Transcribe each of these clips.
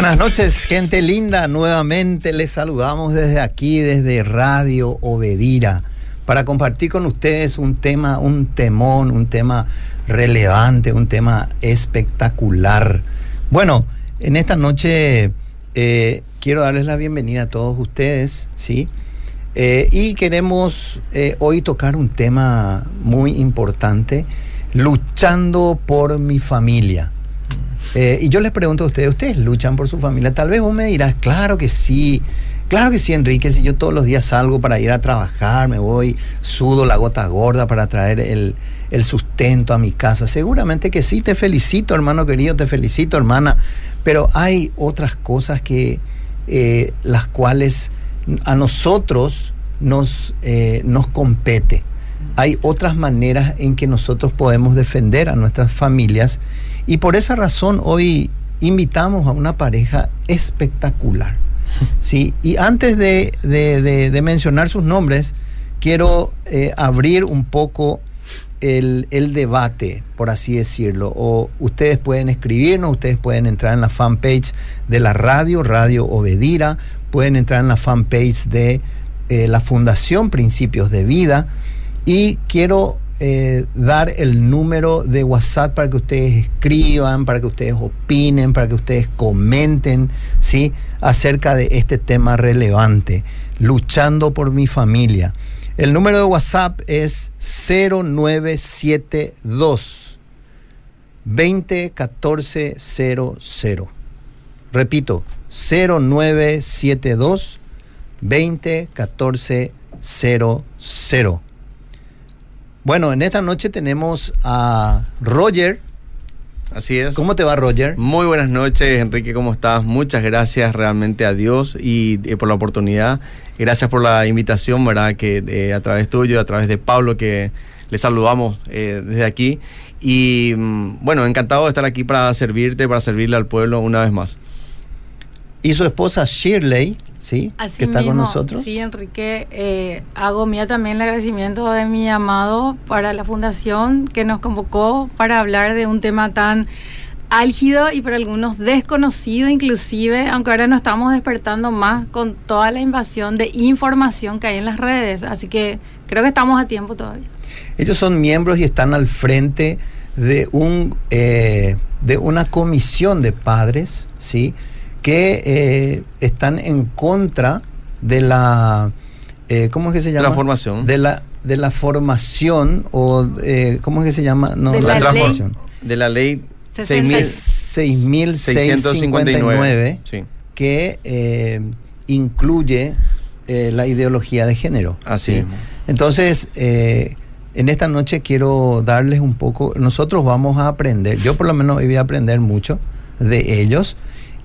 Buenas noches, gente linda. Nuevamente les saludamos desde aquí, desde Radio Obedira, para compartir con ustedes un tema, un temón, un tema relevante, un tema espectacular. Bueno, en esta noche eh, quiero darles la bienvenida a todos ustedes, ¿sí? Eh, y queremos eh, hoy tocar un tema muy importante, luchando por mi familia. Eh, y yo les pregunto a ustedes, ¿ustedes luchan por su familia? Tal vez vos me dirás, claro que sí, claro que sí, Enrique, si yo todos los días salgo para ir a trabajar, me voy, sudo la gota gorda para traer el, el sustento a mi casa. Seguramente que sí, te felicito, hermano querido, te felicito, hermana, pero hay otras cosas que eh, las cuales a nosotros nos, eh, nos compete. Hay otras maneras en que nosotros podemos defender a nuestras familias y por esa razón hoy invitamos a una pareja espectacular. ¿sí? Y antes de, de, mencionar sus nombres, quiero eh, abrir un poco el, el, debate, por así decirlo. O ustedes pueden escribirnos, ustedes pueden entrar en la fanpage de la radio, Radio Obedira, pueden entrar en la fanpage de eh, la Fundación Principios de Vida. Y quiero eh, dar el número de WhatsApp para que ustedes escriban, para que ustedes opinen, para que ustedes comenten, ¿sí? Acerca de este tema relevante, luchando por mi familia. El número de WhatsApp es 0972 201400. Repito, 0972 201400. Bueno, en esta noche tenemos a Roger. Así es. ¿Cómo te va, Roger? Muy buenas noches, Enrique, ¿cómo estás? Muchas gracias realmente a Dios y, por la oportunidad. Gracias por la invitación, ¿verdad? Que eh, a través tuyo, a través de Pablo, que le saludamos eh, desde aquí. Y mm, bueno, encantado de estar aquí para servirte, para servirle al pueblo una vez más. Y su esposa Shirley ¿sí? que está con nosotros. Sí, Enrique, eh, hago mía también el agradecimiento de mi llamado para la fundación que nos convocó para hablar de un tema tan álgido y para algunos desconocido inclusive, aunque ahora nos estamos despertando más con toda la invasión de información que hay en las redes, así que creo que estamos a tiempo todavía. Ellos son miembros y están al frente de un eh, de una comisión de padres, ¿sí? Que eh, están en contra de la eh, ¿cómo es que se llama? La formación. De la de la formación o eh, ¿cómo es que se llama? No, de la, transformación. De la ley 6659 sí. que eh, incluye la ideología de género. Así. Entonces, en esta noche quiero darles un poco, nosotros vamos a aprender, yo por lo menos voy a aprender mucho de ellos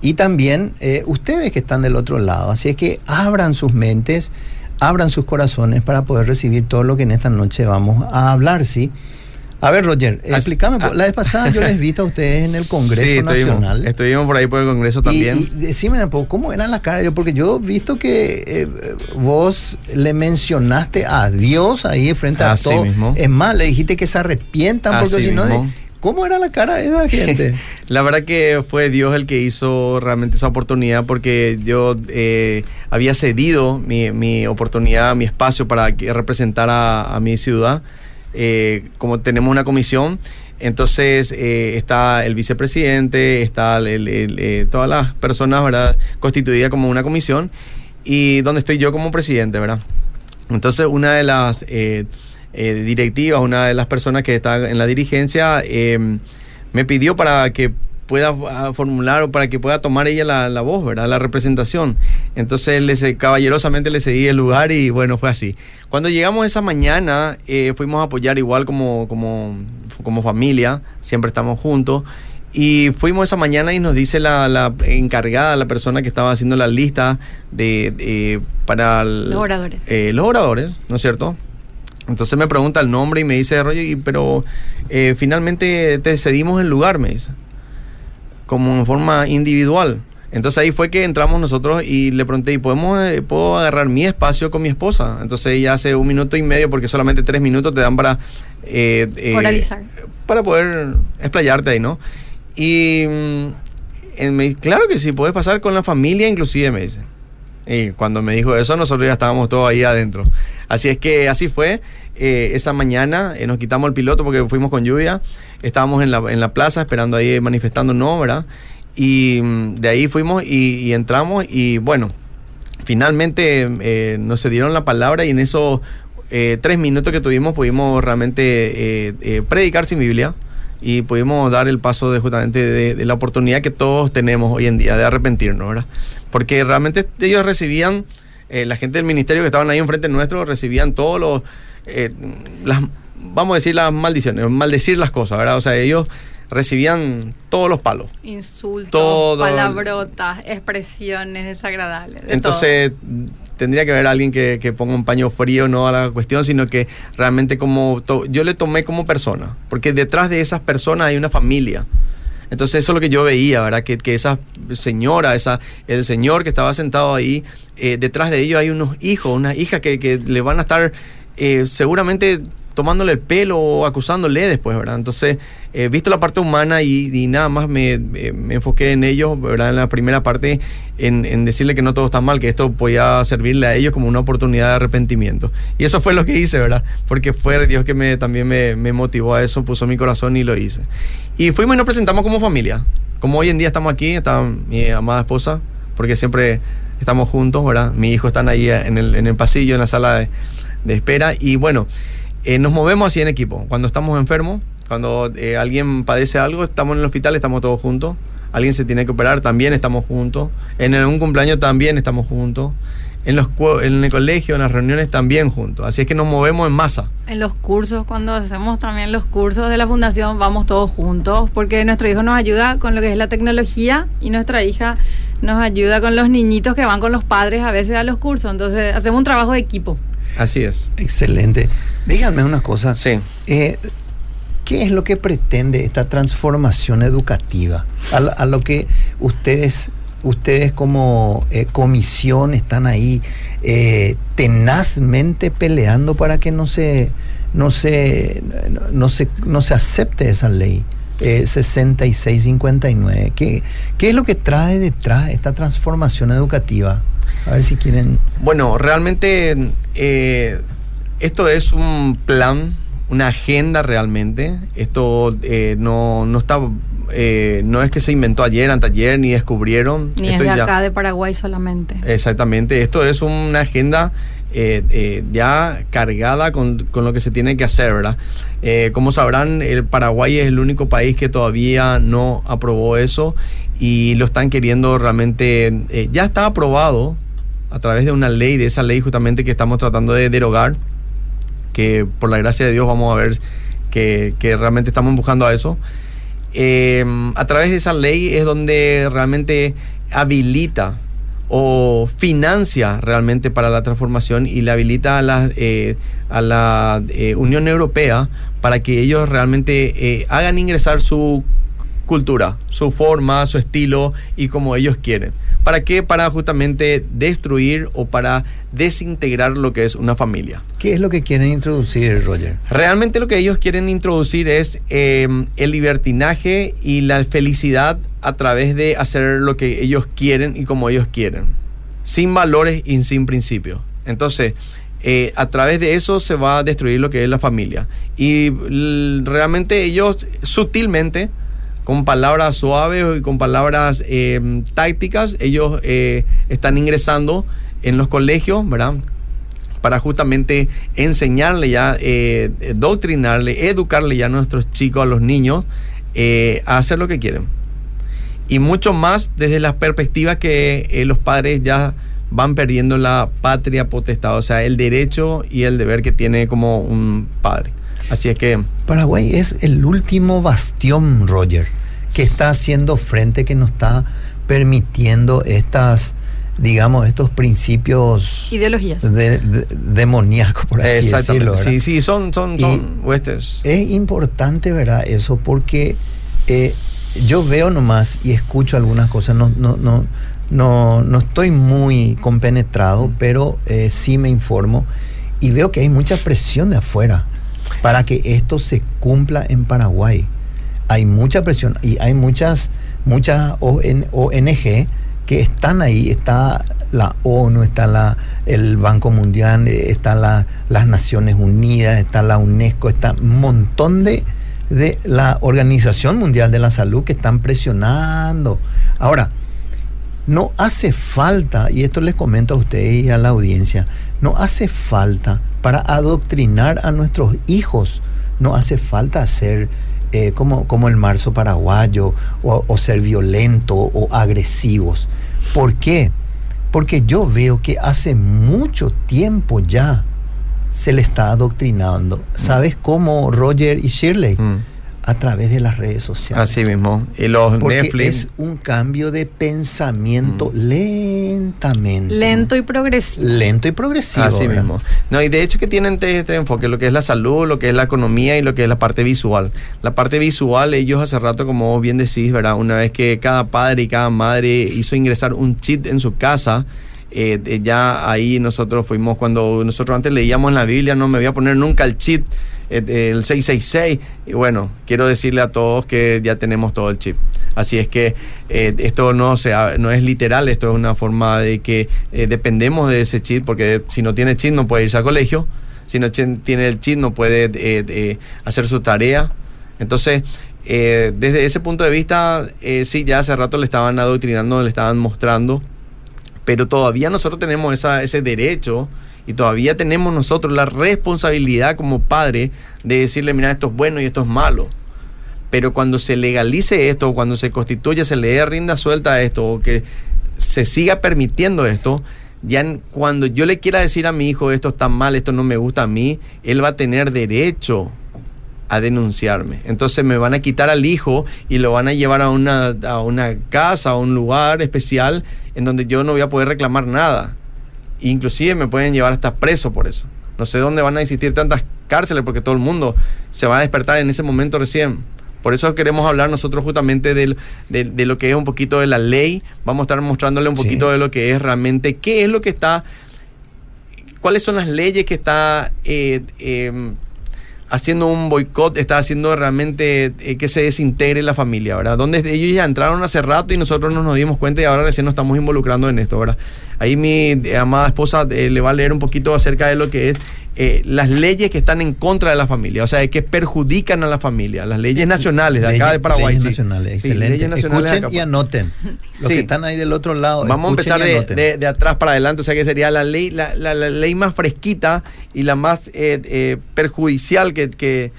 y también eh, ustedes que están del otro lado. Así es que abran sus mentes, abran sus corazones para poder recibir todo lo que en esta noche vamos a hablar, ¿sí? A ver, Roger, explícame. Ah. la vez pasada yo les vi a ustedes en el Congreso Nacional. Estuvimos por ahí por el Congreso también. Y, decime un poco, ¿cómo eran las caras? Yo, porque yo he visto que eh, vos le mencionaste a Dios ahí frente a todos. Es más, le dijiste que se arrepientan porque si no... ¿Cómo era la cara de esa gente? la verdad que fue Dios el que hizo realmente esa oportunidad porque yo eh, había cedido mi, oportunidad, mi espacio para representar a, mi ciudad. Eh, como tenemos una comisión, entonces eh, está el vicepresidente, está todas las personas ¿verdad? constituidas como una comisión y donde estoy yo como presidente, ¿verdad? Entonces una de las eh, directiva, una de las personas que está en la dirigencia, em, me pidió para que pueda ah, formular o para que pueda tomar ella la, voz, ¿verdad? La representación. Entonces, le, caballerosamente le cedí el lugar y bueno, fue así. Cuando llegamos esa mañana, eh, fuimos a apoyar igual como, como, como familia, siempre estamos juntos. Y fuimos esa mañana y nos dice la, encargada, la persona que estaba haciendo la lista de, para los oradores. Eh, los oradores, ¿no es cierto? Entonces me pregunta el nombre y me dice, Roger, pero eh, finalmente te cedimos el lugar, me dice, como en forma individual. Entonces ahí fue que entramos nosotros y le pregunté, ¿y podemos, eh, puedo agarrar mi espacio con mi esposa? Entonces ella hace un minuto y medio, porque solamente tres minutos te dan para... Eh, Para poder explayarte ahí, ¿no? Y mm, claro que sí, puedes pasar con la familia inclusive, me dice. Y cuando me dijo eso, nosotros ya estábamos todos ahí adentro. Así es que así fue. Eh, esa mañana eh, nos quitamos el piloto porque fuimos con lluvia. Estábamos en la, en la plaza esperando ahí, manifestando no, ¿verdad? Y mm, de ahí fuimos y, entramos y bueno, finalmente eh, nos se dieron la palabra y en esos tres minutos que tuvimos pudimos realmente predicar sin Biblia y pudimos dar el paso de justamente de, la oportunidad que todos tenemos hoy en día de arrepentirnos, ¿verdad? Porque realmente ellos recibían, eh, la gente del ministerio que estaban ahí enfrente nuestro, recibían todos los, eh, las, vamos a decir las maldiciones, maldecir las cosas, ¿verdad? O sea, ellos recibían todos los palos. Insultos, palabrotas, expresiones desagradables. Entonces tendría que haber alguien que, ponga un paño frío no a la cuestión, sino que realmente como yo le tomé como persona, porque detrás de esas personas hay una familia. Entonces eso es lo que yo veía, ¿verdad? Que, esa señora, esa, el señor que estaba sentado ahí, eh, detrás de ellos hay unos hijos, unas hijas que, que le van a estar eh, seguramente tomándole el pelo o acusándole después, ¿verdad? Entonces, he visto la parte humana y, nada más me, me, enfoqué en ellos, ¿verdad? En la primera parte, en, decirle que no todo está mal, que esto podía servirle a ellos como una oportunidad de arrepentimiento. Y eso fue lo que hice, ¿verdad? Porque fue Dios que me, también me, motivó a eso, puso mi corazón y lo hice. Y fuimos y nos presentamos como familia. Como hoy en día estamos aquí, está mi amada esposa, porque siempre estamos juntos, ¿verdad? Mi hijo están ahí en el, en el pasillo, en la sala de, de espera. Y bueno, eh, nos movemos así en equipo. Cuando estamos enfermos, cuando eh, alguien padece algo, estamos en el hospital, estamos todos juntos. Alguien se tiene que operar, también estamos juntos. En un cumpleaños también estamos juntos. En, los, en el colegio, en las reuniones también juntos. Así es que nos movemos en masa. En los cursos, cuando hacemos también los cursos de la fundación, vamos todos juntos, porque nuestro hijo nos ayuda con lo que es la tecnología y nuestra hija nos ayuda con los niñitos que van con los padres a veces a los cursos. Entonces hacemos un trabajo de equipo. Así es. Excelente. Díganme una cosa. Sí. Eh, ¿Qué es lo que pretende esta transformación educativa? A, lo que ustedes, ustedes como eh, comisión están ahí eh, tenazmente peleando para que no se, no se, no, se, no se acepte esa ley. 6659. ¿Qué, ¿Qué es lo que trae detrás esta transformación educativa? A ver si quieren. Bueno, realmente eh, esto es un plan, una agenda realmente. Esto eh, no, no está. Eh, no es que se inventó ayer, anteayer, ni descubrieron. Ni es de acá, de Paraguay solamente. Exactamente. Esto es una agenda ya cargada con, con, lo que se tiene que hacer, ¿verdad? como sabrán, el Paraguay es el único país que todavía no aprobó eso y lo están queriendo realmente, ya está aprobado, a través de una ley, de esa ley justamente que estamos tratando de derogar, que por la gracia de Dios vamos a ver que, realmente estamos empujando a eso. Eh, a través de esa ley es donde realmente habilita o financia realmente para la transformación y le habilita a la, eh, a la eh, Unión Europea para que ellos realmente hagan ingresar su cultura, su forma, su estilo y como ellos quieren. ¿Para qué? Para justamente destruir o para desintegrar lo que es una familia. ¿Qué es lo que quieren introducir, Roger? Realmente lo que ellos quieren introducir es em, el libertinaje y la felicidad a través de hacer lo que ellos quieren y como ellos quieren, sin valores y sin principios. Entonces, eh, a través de eso se va a destruir lo que es la familia. Y realmente ellos sutilmente con palabras suaves y con palabras eh, tácticas, ellos eh, están ingresando en los colegios, ¿verdad? Para justamente enseñarle ya, eh, doctrinarle, educarle ya a nuestros chicos, a los niños, a hacer lo que quieren. Y mucho más desde la perspectiva que los padres ya van perdiendo la patria potestad, o sea, el derecho y el deber que tiene como un padre. Así es que... Paraguay es el último bastión, Roger, que está haciendo frente, que nos está permitiendo estas digamos, estos principios... Ideologías. De, demoníacos, por así decirlo. Sí, sí, son, son, son Es importante, ¿verdad? Eso porque eh, yo veo nomás y escucho algunas cosas, no, no, no, no, no estoy muy compenetrado, pero eh, sí me informo y veo que hay mucha presión de afuera para que esto se cumpla en Paraguay. Hay mucha presión y hay muchas, muchas ONG que están ahí, está la ONU, está la, el Banco Mundial, están las Naciones Unidas, está la UNESCO, está un montón de, de la Organización Mundial de la Salud que están presionando. Ahora, no hace falta, y esto les comento a ustedes y a la audiencia, no hace falta para adoctrinar a nuestros hijos, no hace falta ser eh, como, el marzo paraguayo o, o ser violento o agresivos. ¿Por qué? Porque yo veo que hace mucho tiempo ya se le está adoctrinando. ¿Sabes cómo Roger y Shirley? Mm a través de las redes sociales. Así mismo. Y los Porque Netflix. es un cambio de pensamiento mm. lentamente. Lento y progresivo. Lento y progresivo. Así mismo. No, y de hecho que tienen este, este, enfoque, lo que es la salud, lo que es la economía y lo que es la parte visual. La parte visual, ellos hace rato, como vos bien decís, ¿verdad? Una vez que cada padre y cada madre hizo ingresar un chip en su casa, eh, ya ahí nosotros fuimos, cuando nosotros antes leíamos en la Biblia, no me voy a poner nunca el chip el 666. Y bueno, quiero decirle a todos que ya tenemos todo el chip. Así es que eh, esto no, sea, no es literal, esto es una forma de que eh, dependemos de ese chip, porque si no tiene chip no puede irse al colegio, si no tiene el chip no puede hacer su tarea. Entonces, desde ese punto de vista, sí, ya hace rato le estaban adoctrinando, le estaban mostrando, pero todavía nosotros tenemos esa, ese derecho y todavía tenemos nosotros la responsabilidad como padre de decirle, mira, esto es bueno y esto es malo. Pero cuando se legalice esto, cuando se constituya, se le dé rinda suelta a esto, o que se siga permitiendo esto, ya cuando yo le quiera decir a mi hijo esto está mal, esto no me gusta a mí, él va a tener derecho a denunciarme. Entonces me van a quitar al hijo y lo van a llevar a una, a una casa, a un lugar especial en donde yo no voy a poder reclamar nada. Inclusive me pueden llevar hasta preso por eso. No sé dónde van a existir tantas cárceles porque todo el mundo se va a despertar en ese momento recién. Por eso queremos hablar nosotros justamente de, de, lo que es un poquito de la ley. Vamos a estar mostrándole un poquito de lo que es realmente, qué es lo que está, cuáles son las leyes que está eh, em, haciendo un boicot, está haciendo realmente eh, que se desintegre la familia, ¿verdad? Donde ellos ya entraron hace rato y nosotros no nos dimos cuenta y ahora recién nos estamos involucrando en esto, ¿verdad? Ahí mi eh, amada esposa eh, le va a leer un poquito acerca de lo que es las leyes que están en contra de la familia, o sea, que perjudican a la familia, las leyes nacionales de acá de Paraguay. Leyes nacionales, excelente. Leyes nacionales Escuchen y anoten. Los que están ahí del otro lado. Vamos a empezar de, de, atrás para adelante, o sea que sería la ley, la, la, la ley más fresquita y la más perjudicial que, que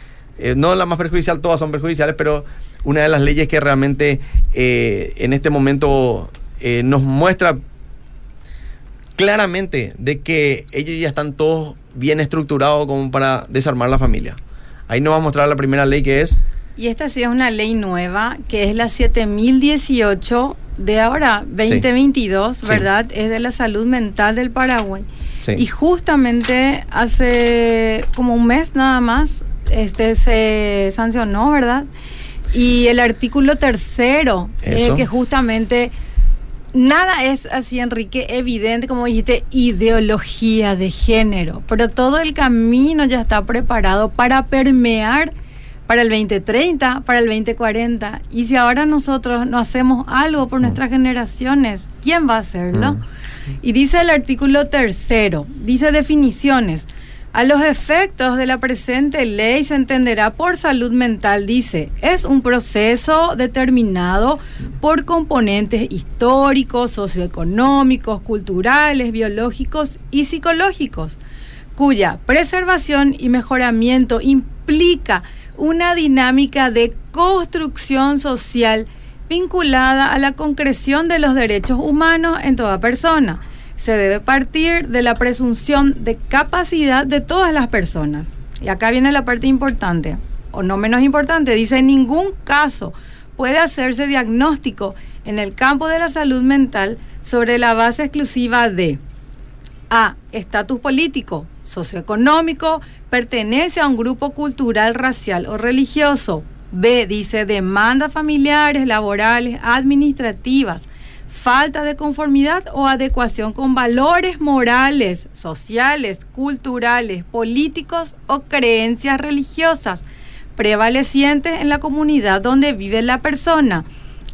no la más perjudicial, todas son perjudiciales, pero una de las leyes que realmente en este momento nos muestra claramente de que ellos ya están todos bien estructurados como para desarmar la familia. Ahí nos va a mostrar la primera ley que es... Y esta sí es una ley nueva, que es la 7018 de ahora, 2022, ¿verdad? Es de la salud mental del Paraguay. Y justamente hace como un mes nada más, este se sancionó, ¿verdad? Y el artículo tercero, que justamente nada es así, Enrique, evidente, como dijiste, ideología de género, pero todo el camino ya está preparado para permear para el 2030, para el 2040. Y si ahora nosotros no hacemos algo por mm. nuestras generaciones, ¿quién va a hacerlo? Mm. Y dice el artículo tercero, dice definiciones. A los efectos de la presente ley se entenderá por salud mental, dice, es un proceso determinado por componentes históricos, socioeconómicos, culturales, biológicos y psicológicos, cuya preservación y mejoramiento implica una dinámica de construcción social vinculada a la concreción de los derechos humanos en toda persona se debe partir de la presunción de capacidad de todas las personas. Y acá viene la parte importante, o no menos importante, dice, en ningún caso puede hacerse diagnóstico en el campo de la salud mental sobre la base exclusiva de A. Estatus político, socioeconómico, pertenece a un grupo cultural, racial o religioso. B. Dice demandas familiares, laborales, administrativas, falta de conformidad o adecuación con valores morales, sociales, culturales, políticos o creencias religiosas prevalecientes en la comunidad donde vive la persona.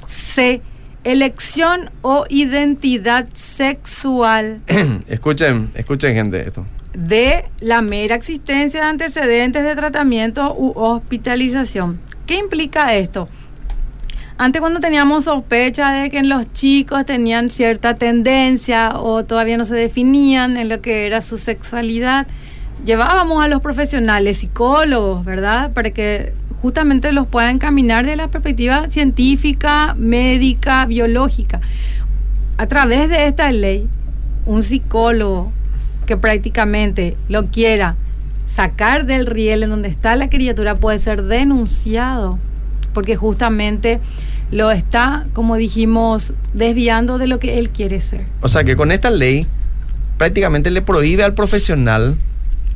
C. Elección o identidad sexual. escuchen, escuchen gente esto. D. La mera existencia de antecedentes de tratamiento u hospitalización. ¿Qué implica esto? Antes cuando teníamos sospecha de que los chicos tenían cierta tendencia o todavía no se definían en lo que era su sexualidad, llevábamos a los profesionales, psicólogos, ¿verdad? Para que justamente los puedan caminar de la perspectiva científica, médica, biológica. A través de esta ley, un psicólogo que prácticamente lo quiera sacar del riel en donde está la criatura puede ser denunciado, porque justamente lo está, como dijimos, desviando de lo que él quiere ser. O sea que con esta ley prácticamente le prohíbe al profesional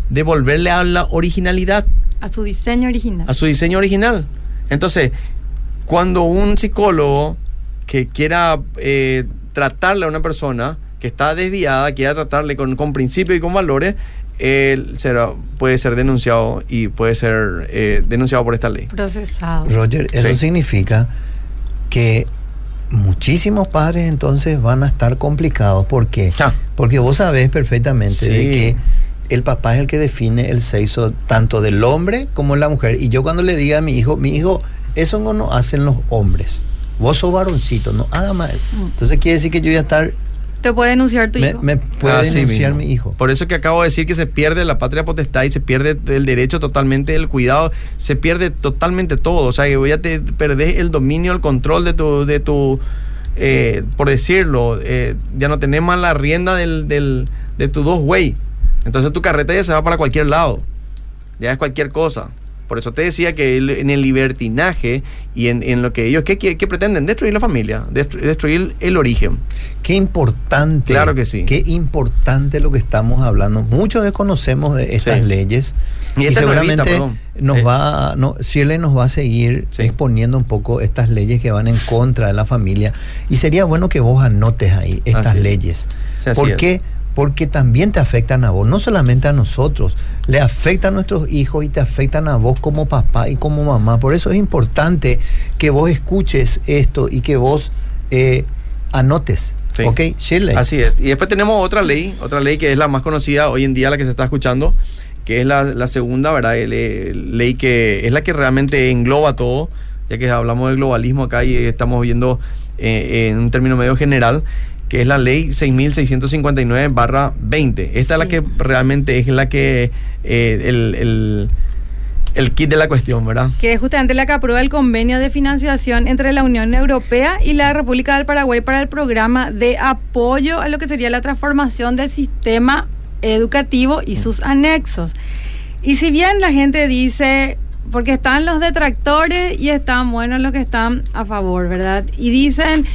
devolverle a la originalidad. A su diseño original. A su diseño original. Entonces, cuando un psicólogo que quiera eh, tratarle a una persona que está desviada, quiera tratarle con, con principios y con valores, él será, puede ser denunciado y puede ser eh, denunciado por esta ley. Procesado. Roger, eso significa que muchísimos padres entonces van a estar complicados. ¿Por qué? Ah. Porque vos sabés perfectamente de que el papá es el que define el sexo tanto del hombre como la mujer. Y yo cuando le diga a mi hijo, mi hijo, eso no lo hacen los hombres. Vos sos varoncito, no haga más. Entonces quiere decir que yo voy a estar, Te puede denunciar tu me, hijo. me puede Así denunciar mi hijo. Por eso que acabo de decir que se pierde la patria potestad y se pierde el derecho totalmente del cuidado, se pierde totalmente todo. O sea, que voy a te perdés el dominio, el control de tu, de tu eh, por decirlo, eh, ya no tenés más la rienda del, del- de tu dos güey. Entonces tu carreta ya se va para cualquier lado. Ya es cualquier cosa. Por eso te decía que el- en el libertinaje y en, en lo que ellos, ¿qué, qué- qué pretenden? Destruir la familia, destru- destruir el origen. Qué importante. Claro que sí. Qué importante lo que estamos hablando. Muchos desconocemos de estas Sí. leyes. Y Y, esta es seguramente perdón. nos Eh. va, no, nos va a seguir Sí. exponiendo un poco estas leyes que van en contra de la familia. Y sería bueno que vos anotes ahí estas Así es. leyes. Sí, así ¿Por es. Porque también te afectan a vos, no solamente a nosotros, le afectan a nuestros hijos y te afectan a vos como papá y como mamá. Por eso es importante que vos escuches esto y que vos eh, anotes. Sí. ¿Ok, Shirley? Así es. Y después tenemos otra ley, otra ley que es la más conocida hoy en día, la que se está escuchando, que es la, la segunda, ¿verdad? Ley que es la que realmente engloba todo, ya que hablamos de globalismo acá y estamos viendo eh, en un término medio general, que es la ley 6659-20. Esta es la que realmente es la que, eh, el, el, el kit de la cuestión, ¿verdad? que es justamente la que aprueba el convenio de financiación entre la Unión Europea y la República del Paraguay para el programa de apoyo a lo que sería la transformación del sistema educativo y sus anexos. Y si bien la gente dice, porque están los detractores y están buenos los que están a favor, ¿verdad? Y dicen,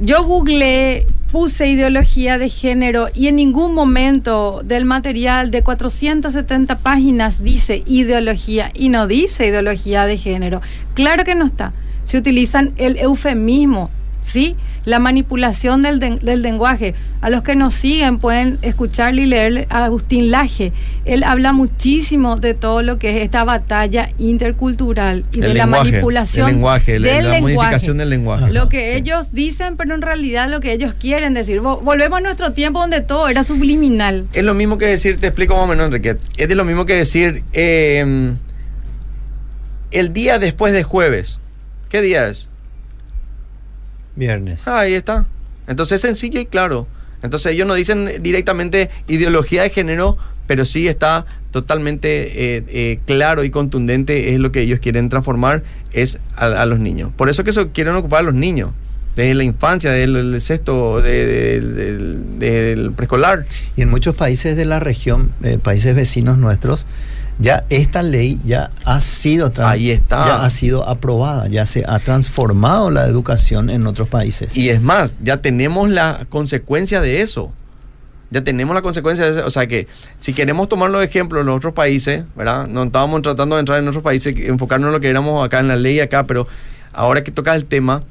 yo googleé, puse ideología de género y en ningún momento del material de 470 páginas dice ideología y no dice ideología de género. Claro que no está. Se utilizan el eufemismo, ¿sí? La manipulación del, den- del lenguaje. A los que nos siguen pueden escucharle y leer a Agustín Laje. Él habla muchísimo de todo lo que es esta batalla intercultural y El de la manipulación el lenguaje, la- del la lenguaje. modificación del lenguaje. Lo que ellos dicen, pero en realidad lo que ellos quieren decir. Vo- Volvemos a nuestro tiempo donde todo era subliminal. Es lo mismo que decir, te explico más o menos, Enrique. Es de lo mismo que decir eh, el día después de jueves. ¿Qué día es? Viernes. Ah, ahí está. Entonces es sencillo y claro. Entonces ellos no dicen directamente ideología de género, pero sí está totalmente eh, eh, claro y contundente es lo que ellos quieren transformar es a, a los niños. Por eso que eso quieren ocupar a los niños. Desde la infancia, desde el, el sexto, de- de- del- del preescolar. Y en muchos países de la región, eh, países vecinos nuestros, ya esta ley ya ha sido Ahí está. ya ha sido aprobada, ya se ha transformado la educación en otros países. Y es más, ya tenemos la consecuencia de eso. Ya tenemos la consecuencia de eso. O sea que si queremos tomar los ejemplos los otros países, ¿verdad? No estábamos tratando de entrar en otros países, enfocarnos en lo que éramos acá en la ley acá, pero ahora que toca el tema,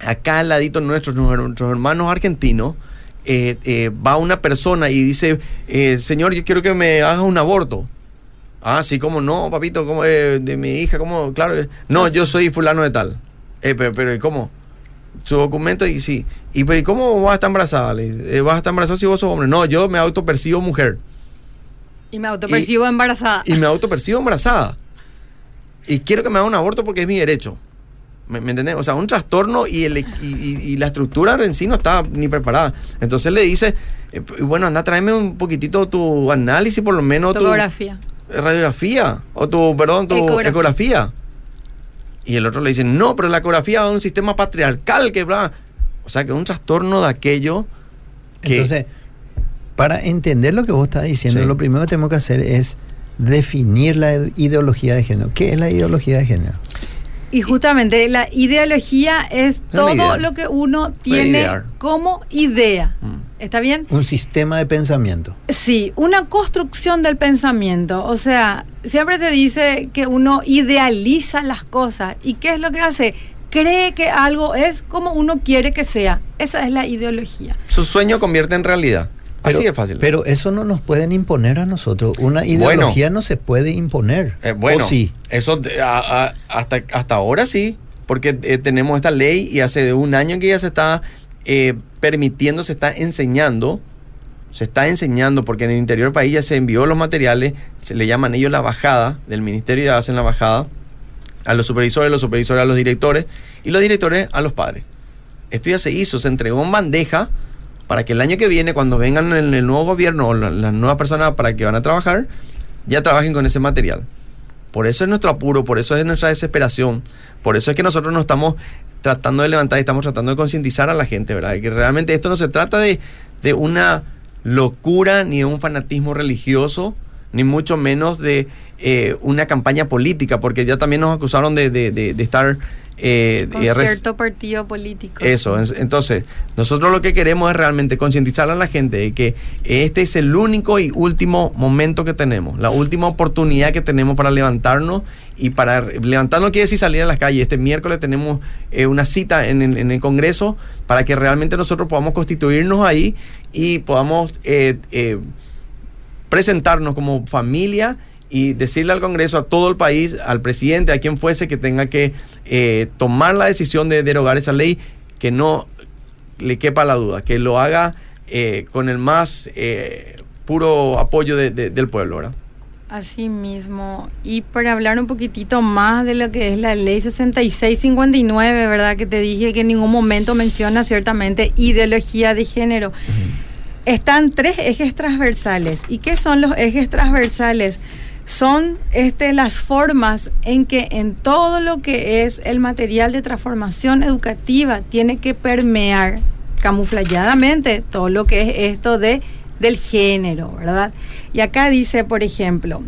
acá al ladito nuestros, nuestros hermanos argentinos, eh, eh, va una persona y dice, eh, señor, yo quiero que me haga un aborto. Ah, sí, ¿cómo no, papito? ¿Cómo, eh, de mi hija? ¿Cómo? Claro. eh, No, yo soy fulano de tal. Eh, pero, pero ¿y ¿cómo? su documento y sí. ¿Y, pero, ¿y cómo vas a estar embarazada? Le, eh, ¿Vas a estar embarazada si vos sos hombre? No, yo me autopercibo mujer. Y me autopercibo embarazada. Y me autopercibo embarazada. Y quiero que me haga un aborto porque es mi derecho. ¿Me, me entendés? O sea, un trastorno y, el, y, y- y la estructura en sí no está ni preparada. Entonces le dice, eh, bueno, anda, tráeme un poquitito tu análisis, por lo menos tu. Radiografía, o tu, perdón, tu Ecografía. ecografía. Y el otro le dice, no, pero la ecografía es un sistema patriarcal que bla. O sea, que es un trastorno de aquello que... Entonces, para entender lo que vos estás diciendo, Sí. lo primero que tenemos que hacer es definir la ideología de género. ¿Qué es la ideología de género? Y justamente la ideología es una todo idea. lo que uno tiene idear. como idea. Mm. ¿Está bien? Un sistema de pensamiento. Sí, una construcción del pensamiento. O sea, siempre se dice que uno idealiza las cosas. ¿Y qué es lo que hace? Cree que algo es como uno quiere que sea. Esa es la ideología. Su sueño convierte en realidad. Pero, Así de fácil. Pero eso no nos pueden imponer a nosotros. Una ideología no se puede imponer. Eh, bueno, ¿O sí? eso de- a- a- hasta, hasta ahora sí, porque eh, tenemos esta ley y hace un año que ya se está eh, permitiendo, se está enseñando, se está enseñando, porque en el interior del país ya se envió los materiales, se le llaman ellos la bajada, del ministerio ya hacen la bajada, a los supervisores, los supervisores a los directores y los directores a los padres. Esto ya se hizo, se entregó en bandeja para que el año que viene, cuando vengan el, nuevo gobierno o la- las nuevas personas para que van a trabajar, ya trabajen con ese material. Por eso es nuestro apuro, por eso es nuestra desesperación, por eso es que nosotros nos estamos tratando de levantar y estamos tratando de concientizar a la gente, ¿verdad? De que realmente esto no se trata de, de una locura ni de un fanatismo religioso, ni mucho menos de eh, una campaña política, porque ya también nos acusaron de- de- de estar... eh, Con eh, cierto partido político. eso, es- entonces, nosotros lo que queremos es realmente concientizar a la gente de que este es el único y último momento que tenemos, la última oportunidad que tenemos para levantarnos y para levantarnos quiere decir salir a las calles. Este miércoles tenemos eh, una cita en, el- en el Congreso para que realmente nosotros podamos constituirnos ahí y podamos eh, presentarnos como familia y decirle al Congreso, a todo el país, al presidente, a quien fuese que tenga que eh, tomar la decisión de derogar esa ley, que no le quepa la duda, que lo haga eh, con el más eh, puro apoyo de- de- del pueblo. ¿verdad? Así mismo. Y para hablar un poquitito más de lo que es la ley 6659, ¿verdad? Que te dije que en ningún momento menciona ciertamente ideología de género. Están tres ejes transversales. ¿Y qué son los ejes transversales? Son este, las formas en que en todo lo que es el material de transformación educativa tiene que permear camufladamente todo lo que es esto de, del género, ¿verdad? Y acá dice, por ejemplo,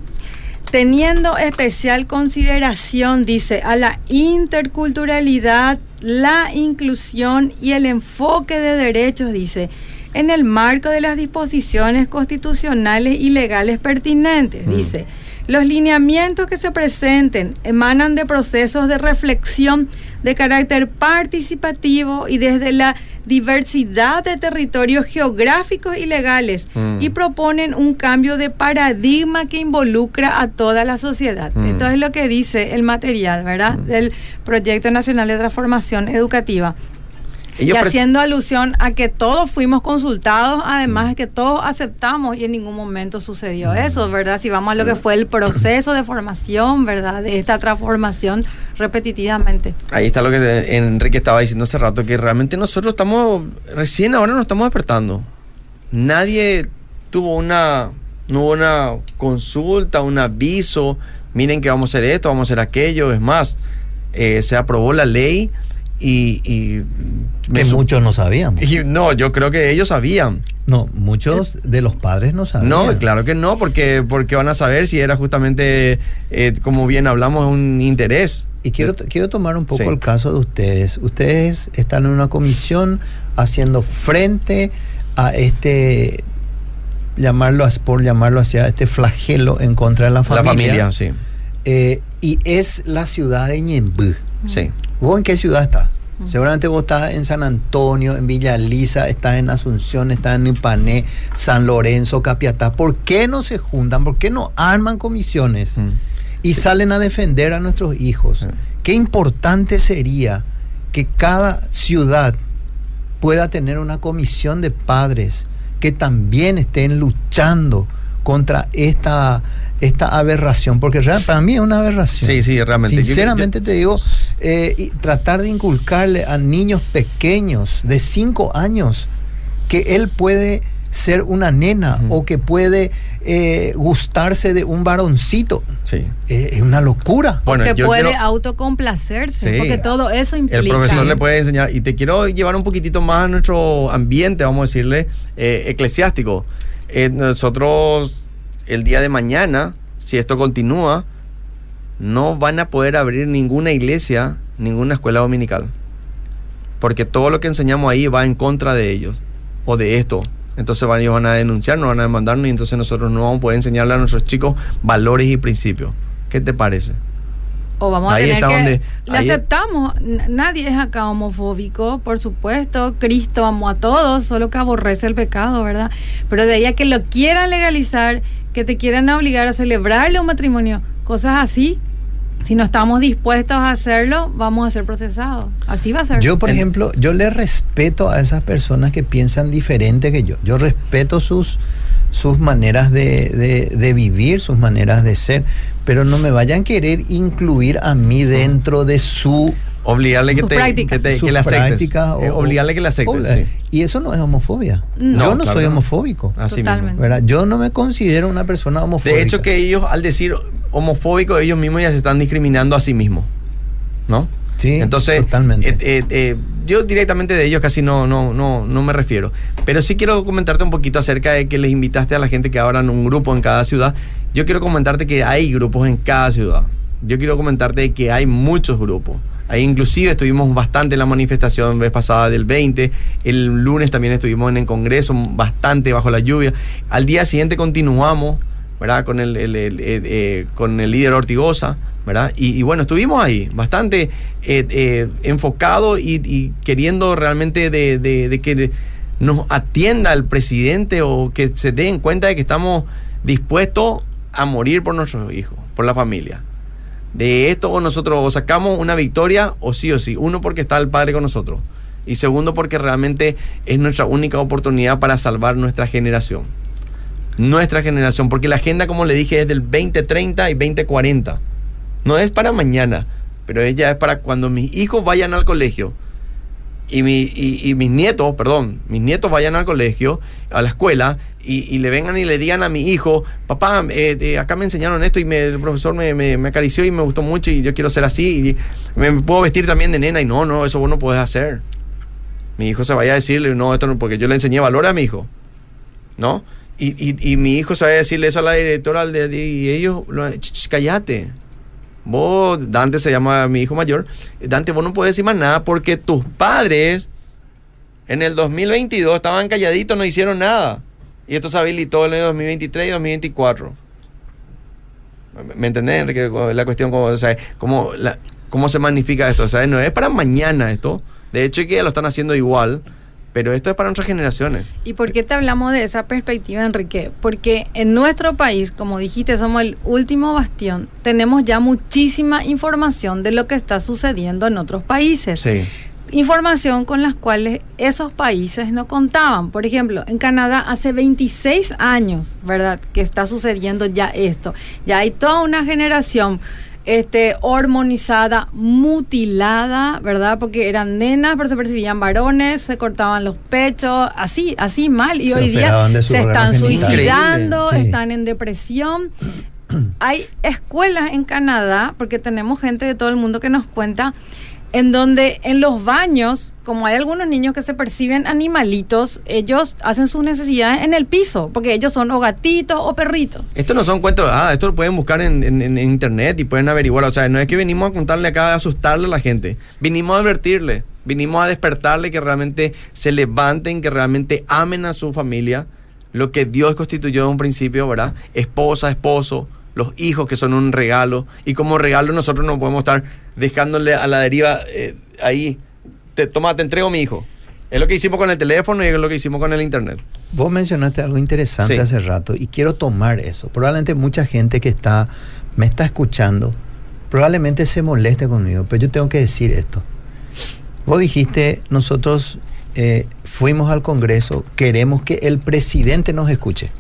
teniendo especial consideración, dice, a la interculturalidad, la inclusión y el enfoque de derechos, dice, en el marco de las disposiciones constitucionales y legales pertinentes, Mm. dice. Los lineamientos que se presenten emanan de procesos de reflexión de carácter participativo y desde la diversidad de territorios geográficos y legales Mm. y proponen un cambio de paradigma que involucra a toda la sociedad. Mm. Esto es lo que dice el material, ¿verdad? Mm. Del Proyecto Nacional de Transformación Educativa. Ellos y haciendo alusión a que todos fuimos consultados, además de que todos aceptamos y en ningún momento sucedió eso, ¿verdad? Si vamos a lo que fue el proceso de formación, ¿verdad? De esta transformación repetitivamente. Ahí está lo que Enrique estaba diciendo hace rato, que realmente nosotros estamos, recién ahora nos estamos despertando. Nadie tuvo una, no hubo una consulta, un aviso, miren que vamos a hacer esto, vamos a hacer aquello, es más, eh, se aprobó la ley y... y Que muchos no sabíamos. y no, yo creo que ellos sabían. No, muchos de los padres no sabían. No, claro que no, porque, porque van a saber si era justamente, eh, como bien hablamos, un interés. Y quiero, quiero tomar un poco Sí. el caso de ustedes. Ustedes están en una comisión haciendo frente a este, llamarlo por llamarlo así, a este flagelo en contra de la La familia. familia, sí. Eh, y es la ciudad de Ñembú. Sí. ¿Vos en qué ciudad estás? Seguramente vos estás en San Antonio, en Villa Lisa, estás en Asunción, estás en Ipané, San Lorenzo, Capiatá. ¿Por qué no se juntan? ¿Por qué no arman comisiones Mm. y salen a defender a nuestros hijos? Qué importante sería que cada ciudad pueda tener una comisión de padres que también estén luchando contra esta, esta aberración, porque realmente para mí es una aberración. Sí, sí, realmente. Sinceramente te digo, eh, tratar de inculcarle a niños pequeños de 5 años que él puede ser una nena o que puede eh, gustarse de un varoncito. Sí. Eh, es una locura. Porque puede autocomplacerse, porque todo eso implica. El profesor le puede enseñar. Y te quiero llevar un poquitito más a nuestro ambiente, vamos a decirle, eh, eclesiástico. nosotros, el día de mañana, si esto continúa, no van a poder abrir ninguna iglesia, ninguna escuela dominical. Porque todo lo que enseñamos ahí va en contra de ellos o de esto entonces van, ellos van a denunciarnos, van a demandarnos y entonces nosotros no vamos a poder enseñarle a nuestros chicos valores y principios. ¿Qué te parece? O vamos a tener que donde, le aceptamos. Nadie es acá homofóbico, por supuesto. Cristo amó a todos, solo que aborrece el pecado, ¿verdad? Pero de ahí a que lo quieran legalizar, que te quieran obligar a celebrarle un matrimonio, cosas así, si no estamos dispuestos a hacerlo, vamos a ser procesados. Así va a ser. Yo, por ejemplo, yo le respeto a esas personas que piensan diferente que yo. Yo respeto sus, sus maneras de, vivir, sus maneras de ser, pero no me vayan a querer incluir a mí dentro de su obligarle que, te, que, te, que, le aceptes. Eh, obligarle que le aceptes. Y eso no es homofobia. yo no soy homofóbico. Así Totalmente. Yo no me considero una persona homofóbica. De hecho, que ellos al decir homofóbico, ellos mismos ya se están discriminando a sí mismos. ¿No? Sí, Entonces, totalmente. Eh, eh, yo directamente de ellos casi no, no, no, no me refiero. Pero sí quiero comentarte un poquito acerca de que les invitaste a la gente que abran un grupo en cada ciudad. Yo quiero comentarte que hay grupos en cada ciudad. Yo quiero comentarte que hay muchos grupos. Ahí inclusive estuvimos bastante en la manifestación vez pasada del 20. El lunes también estuvimos en el Congreso, bastante bajo la lluvia. Al día siguiente continuamos, ¿verdad? Con el, eh, con el líder Ortigosa, ¿verdad? Y, bueno, estuvimos ahí, bastante eh, eh, enfocados y, queriendo realmente de, de que nos atienda el presidente o que se den cuenta de que estamos dispuestos a morir por nuestros hijos, por la familia de esto nosotros sacamos una victoria o sí o sí. Uno porque está el Padre con nosotros. Y segundo porque realmente es nuestra única oportunidad para salvar nuestra generación. Nuestra generación. Porque la agenda, como le dije, es del 2030 y 2040. No es para mañana, pero ella es para cuando mis hijos vayan al colegio y, mi, y, mis nietos, perdón, mis nietos vayan al colegio, a la escuela, y, le vengan y le digan a mi hijo, papá, eh, acá me enseñaron esto y el profesor me, me, acarició y me gustó mucho y yo quiero ser así, y me, puedo vestir también de nena, y no, no, eso vos no podés hacer. Mi hijo se vaya a decirle, no, esto no, porque yo le enseñé valor a mi hijo, ¿no? Y, y, mi hijo se vaya a decirle eso a la directora de, y ellos, cállate Vos, Dante se llama mi hijo mayor, Dante, vos no puedes decir más nada porque tus padres en el 2022 estaban calladitos, no hicieron nada. Y esto se habilitó en el 2023 y 2024. ¿Me entendés, Enrique? La cuestión, como, o sea, cómo, cómo se magnifica esto. O sea, no es para mañana esto. De hecho, es que ya lo están haciendo igual pero esto es para nuestras generaciones. ¿Y por qué te hablamos de esa perspectiva, Enrique? Porque en nuestro país, como dijiste, somos el último bastión. Tenemos ya muchísima información de lo que está sucediendo en otros países. Sí. Información con las cuales esos países no contaban. Por ejemplo, en Canadá hace 26 años, ¿verdad? Que está sucediendo ya esto. Ya hay toda una generación este, hormonizada, mutilada, ¿verdad? Porque eran nenas, pero se percibían varones, se cortaban los pechos, así, así mal. Y hoy día se están suicidando, están en depresión. Hay escuelas en Canadá, porque tenemos gente de todo el mundo que nos cuenta en donde en los baños, como hay algunos niños que se perciben animalitos, ellos hacen sus necesidades en el piso, porque ellos son o gatitos o perritos. Esto no son cuentos ah, esto lo pueden buscar en, internet y pueden averiguar. O sea, no es que venimos a contarle acá a asustarle a la gente, vinimos a advertirle, vinimos a despertarle que realmente se levanten, que realmente amen a su familia, lo que Dios constituyó en un principio, ¿verdad? Esposa, esposo los hijos que son un regalo y como regalo nosotros no podemos estar dejándole a la deriva eh, ahí, te, toma, te entrego mi hijo. Es lo que hicimos con el teléfono y es lo que hicimos con el internet. Vos mencionaste algo interesante hace rato y quiero tomar eso. Probablemente mucha gente que está me está escuchando probablemente se moleste conmigo, pero yo tengo que decir esto. Vos dijiste, nosotros eh, fuimos al Congreso, queremos que el presidente nos escuche.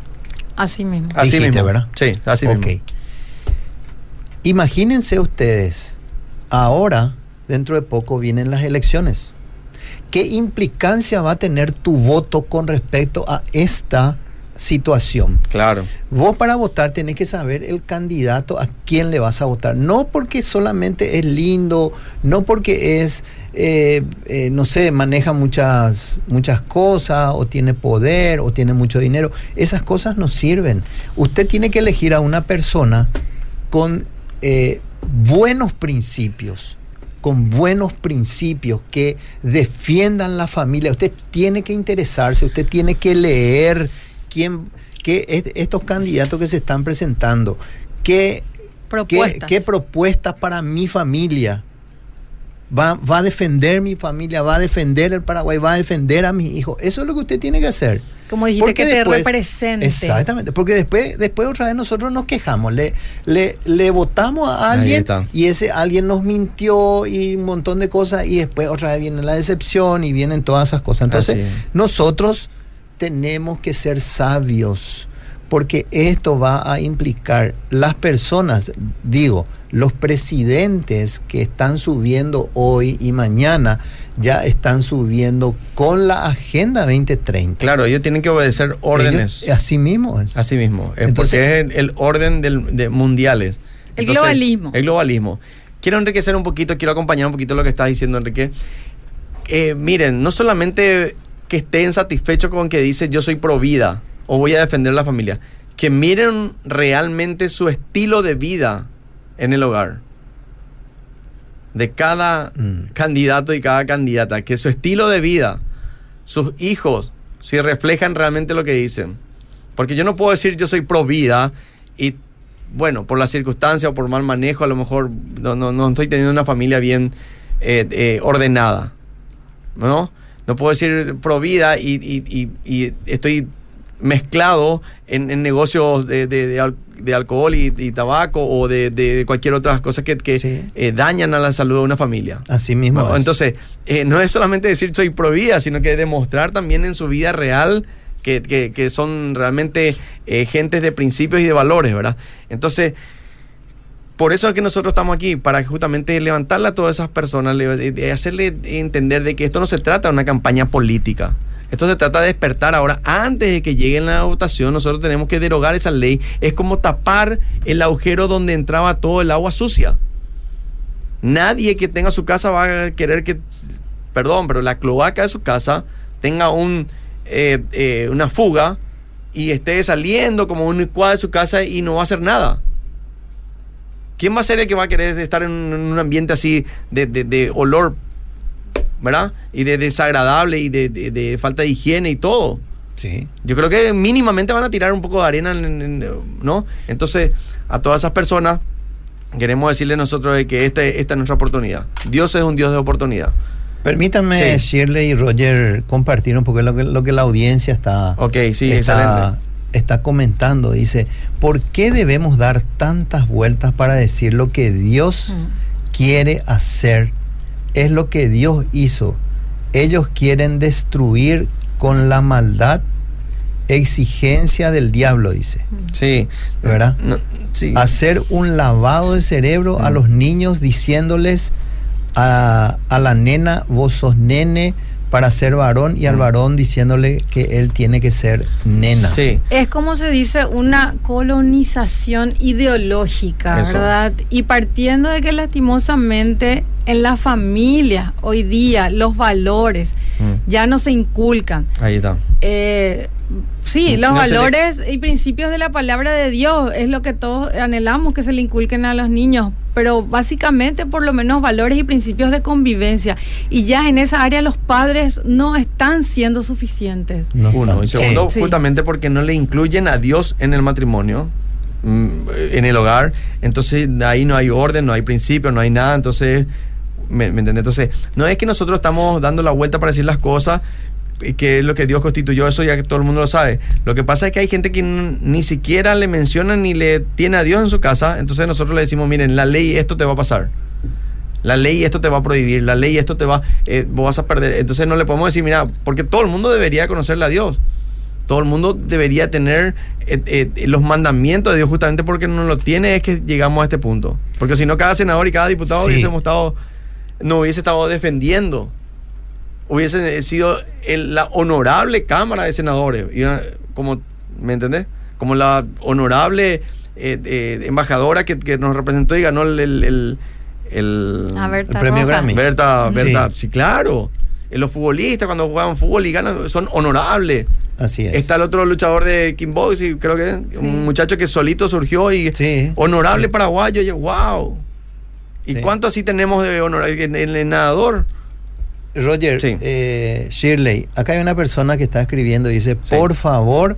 Así mismo. Así Dijiste, mismo. ¿verdad? Sí, así Ok. mismo. Imagínense ustedes, ahora, dentro de poco, vienen las elecciones. ¿Qué implicancia va a tener tu voto con respecto a esta situación? Claro. Vos para votar tenés que saber el candidato a quién le vas a votar. No porque solamente es lindo, no porque es, eh, eh, no sé, maneja muchas, muchas cosas, o tiene poder, o tiene mucho dinero. Esas cosas no sirven. Usted tiene que elegir a una persona con eh, buenos principios con buenos principios que defiendan la familia. Usted tiene que interesarse, usted tiene que leer quién, qué es- estos candidatos que se están presentando, qué, qué propuestas para mi familia. Va, va a defender mi familia, va a defender el Paraguay, va a defender a mis hijos. Eso es lo que usted tiene que hacer. Como dijiste, Porque que te represente. Exactamente, porque después, después otra vez nosotros nos quejamos, le, le, le votamos a alguien y ese alguien nos mintió y un montón de cosas y después otra vez viene la decepción y vienen todas esas cosas. Entonces nosotros tenemos que ser sabios porque esto va a implicar las personas, digo, los presidentes que están subiendo hoy y mañana ya están subiendo con la Agenda 2030. Claro, ellos tienen que obedecer órdenes. Ellos- así mismo es. Así mismo. Es Entonces- porque es el, el orden del, de mundiales. El globalismo. El globalismo. Quiero enriquecer un poquito, quiero acompañar un poquito lo que estás diciendo, Enrique. Eh, miren, no solamente que estén satisfechos con que dice yo soy pro vida o voy a defender la familia, que miren realmente su estilo de vida en el hogar. De cada candidato y cada candidata, que su estilo de vida, sus hijos, si reflejan realmente lo que dicen. Porque yo no puedo decir yo soy pro vida y, bueno, por la circunstancia o por mal manejo, a lo mejor no, no, no estoy teniendo una familia bien eh, eh, ordenada. ¿No? No puedo decir pro vida y, y- y- estoy mezclado en, en negocios de, de alcohol y, y tabaco o de, de cualquier otra cosa que, que, Sí. eh, dañan a la salud de una familia. Así mismo. Entonces, eh, no es solamente decir soy pro vida, sino que demostrar también en su vida real que, que- que son realmente eh, gentes de principios y de valores, ¿verdad? Entonces, por eso es que nosotros estamos aquí, para justamente levantarle a todas esas personas, hacerle entender de que esto no se trata de una campaña política. Esto se trata de despertar ahora. Antes de que llegue la votación, nosotros tenemos que derogar esa ley. Es como tapar el agujero donde entraba todo el agua sucia. Nadie que tenga su casa va a querer que, perdón, pero la cloaca de su casa tenga eh, eh, una fuga y esté saliendo como un cuadro de su casa y no va a hacer nada. ¿Quién va a ser el que va a querer estar en un en un ambiente así de olor, ¿verdad? Y de desagradable y de, de- de falta de higiene y todo. Sí. Yo creo que mínimamente van a tirar un poco de arena, en- en- ¿no? Entonces, a todas esas personas, queremos decirle nosotros de que este, esta es nuestra oportunidad. Dios es un Dios de oportunidad. Permítanme, Sí. Shirley y Roger, compartir un poco lo que, lo que la audiencia está, Ok, sí, está, excelente. está comentando. Dice, ¿por qué debemos dar tantas vueltas para decir lo que Dios Mm. quiere hacer? Es lo que Dios hizo. Ellos quieren destruir con la maldad exigencia del diablo, dice. Sí. ¿Verdad? No, sí. hacer un lavado de cerebro a Mm. los niños diciéndoles a, a la nena, vos sos nene para ser varón y al varón diciéndole que él tiene que ser nena. Sí. Es como se dice una colonización ideológica, Eso. ¿verdad? Y partiendo de que lastimosamente en la familia hoy día los valores Mm. ya no se inculcan. Ahí está. Eh, sí, los no se le- valores y principios de la palabra de Dios es lo que todos anhelamos que se le inculquen a los niños, pero básicamente por lo menos valores y principios de convivencia. Y ya en esa área los padres no están siendo suficientes. No Uno. Y segundo, Sí. justamente porque no le incluyen a Dios en el matrimonio, mm, en el hogar. Entonces, ahí no hay orden, no hay principio, no hay nada. Entonces, ¿me, me entiendes? Entonces, no es que nosotros estamos dando la vuelta para decir las cosas, que es lo que Dios constituyó, eso ya que todo el mundo lo sabe. Lo que pasa es que hay gente que ni siquiera le menciona ni le tiene a Dios en su casa. Entonces, nosotros le decimos, miren, la ley, esto te va a pasar. La ley esto te va a prohibir, la ley esto te va, eh, vos vas a perder. Entonces no le podemos decir, mira, porque todo el mundo debería conocerle a Dios. Todo el mundo debería tener eh, eh, los mandamientos de Dios justamente porque no lo tiene es que llegamos a este punto. Porque si no, cada senador y cada diputado Sí. hubiésemos estado, no hubiese estado defendiendo. Hubiese sido el- la honorable Cámara de Senadores. y, ah, como, ¿Me entendés? Como la honorable eh, eh, embajadora que, que nos representó y ganó el... el, el- premio Grammy. Berta, Sí. Berta, sí, claro. Eh, Los futbolistas cuando juegan fútbol y ganan son honorables. Así es. Está el otro luchador de kickboxing, creo que es, un muchacho que solito surgió y Sí. honorable paraguayo. Yo, wow. ¿Y Sí. cuánto así tenemos de honor en, en el nadador? Roger, Sí. eh, Shirley, acá hay una persona que está escribiendo, dice, Sí. por favor,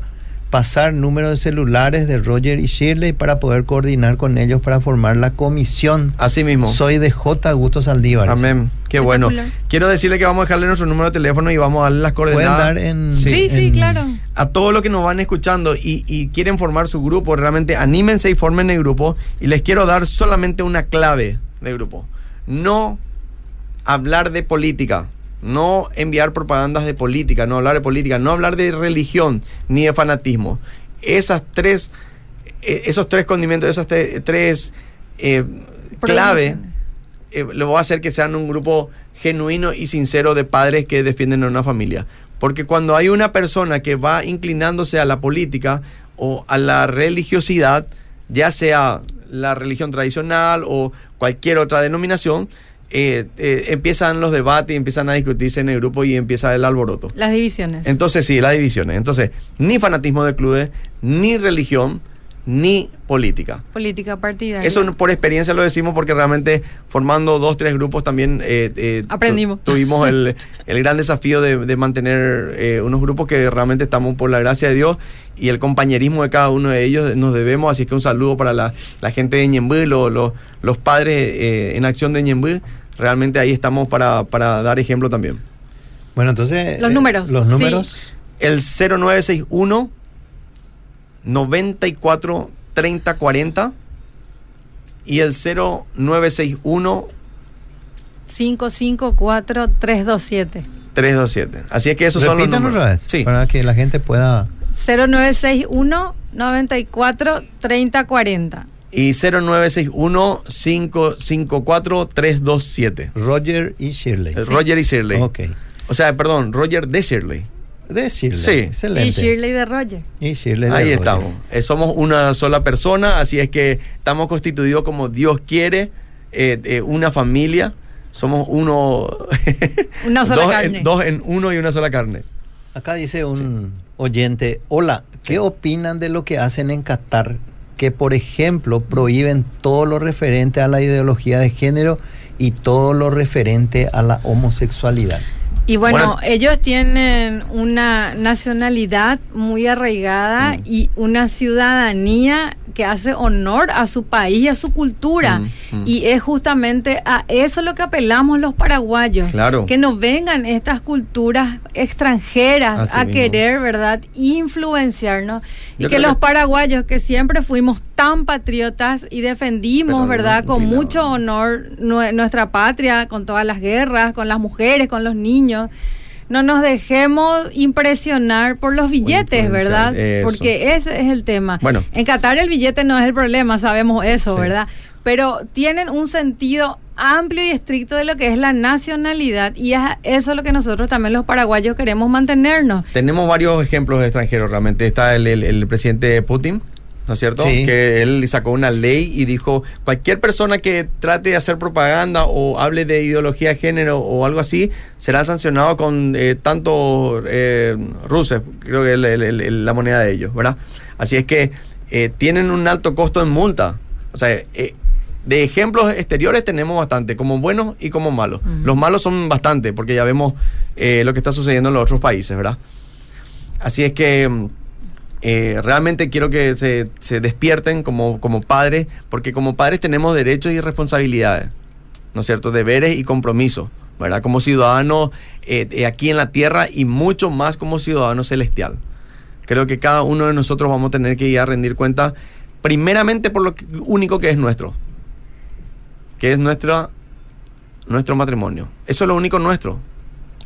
pasar números de celulares de Roger y Shirley para poder coordinar con ellos para formar la comisión. Así mismo. Soy de J. Augusto Saldívar. Amén. Qué bueno. Quiero decirle que vamos a dejarle nuestro número de teléfono y vamos a darle las Pueden coordenadas. dar en... Sí, sí, en- claro. a todos los que nos van escuchando y, y quieren formar su grupo, realmente anímense y formen el grupo. Y les quiero dar solamente una clave de grupo. No hablar de política, no enviar propagandas de política, no hablar de política, no hablar de religión ni de fanatismo. Esas tres, eh, esos tres condimentos, esas tres eh, clave, eh, lo voy a hacer que sean un grupo genuino y sincero de padres que defienden a una familia. Porque cuando hay una persona que va inclinándose a la política o a la religiosidad, ya sea la religión tradicional o cualquier otra denominación, eh, eh, empiezan los debates, empiezan a discutirse en el grupo y empieza el alboroto. Las divisiones. Entonces sí, las divisiones. Entonces, ni fanatismo de clubes, ni religión, ni política. Política partidaria. Eso por experiencia lo decimos porque realmente formando dos, tres grupos también eh, eh, tu- Aprendimos. tuvimos el, el gran desafío de, de mantener eh, unos grupos que realmente estamos por la gracia de Dios y el compañerismo de cada uno de ellos nos debemos. Así que un saludo para la, la gente de Ñembú, lo- lo- los padres eh, en acción de Ñembú. Realmente ahí estamos para, para dar ejemplo también. Bueno, entonces... Los eh, números, Los sí. números. El 0961 94 30 40 y el 0961 554-327. 327. Así es que esos son los Repítanos números. otra vez, Sí. para que la gente pueda... 0961 94 30 40. Y 0961 554 327. Roger y Shirley. Roger y Shirley. Ok. O sea, perdón, Roger de Shirley. De Shirley. Sí. Excelente. Y Shirley de Roger. Y Shirley de Ahí Roger. estamos. Eh, somos una sola persona, así es que estamos constituidos como Dios quiere, eh, eh, una familia. Somos uno. Una sola dos carne. En, dos en uno y una sola carne. Acá dice un oyente, hola, ¿qué opinan de lo que hacen en Qatar? Que, por ejemplo, prohíben todo lo referente a la ideología de género y todo lo referente a la homosexualidad. Y bueno, Bueno. ellos tienen una nacionalidad muy arraigada Mm. y una ciudadanía que hace honor a su país y a su cultura. Mm, mm. Y es justamente a eso lo que apelamos los paraguayos. Claro. Que nos vengan estas culturas extranjeras Así a mismo. querer, ¿verdad? Influenciarnos. Y que los que- paraguayos que siempre fuimos tan patriotas y defendimos, ¿verdad? no Con mucho honor nue- nuestra patria, con todas las guerras, con las mujeres, con los niños. No nos dejemos impresionar por los billetes, ¿verdad? eso. Porque ese es el tema. Bueno. En Qatar el billete no es el problema, sabemos eso, Sí. ¿verdad? Pero tienen un sentido amplio y estricto de lo que es la nacionalidad y es eso lo que nosotros también los paraguayos queremos mantenernos. Tenemos varios ejemplos extranjeros realmente. Está el, el- el presidente Putin, ¿no es cierto? Sí. Que él sacó una ley y dijo, cualquier persona que trate de hacer propaganda o hable de ideología de género o algo así, será sancionado con eh, tanto eh, creo que es el- el- el- la moneda de ellos, ¿verdad? Así es que eh, tienen un alto costo en multa. O sea, eh, de ejemplos exteriores tenemos bastante, como buenos y como malos. Los malos son bastante, porque ya vemos eh, lo que está sucediendo en los otros países, ¿verdad? Así es que mm, eh, realmente quiero que se, se despierten como, como padres, porque como padres tenemos derechos y responsabilidades, ¿no es cierto? Deberes y compromisos, ¿verdad? Como ciudadanos eh, eh, aquí en la tierra y mucho más como ciudadano celestial. Creo que cada uno de nosotros vamos a tener que ir a rendir cuenta, primeramente por lo que- único que es nuestro, que es nuestra nuestro matrimonio. Eso es lo único nuestro.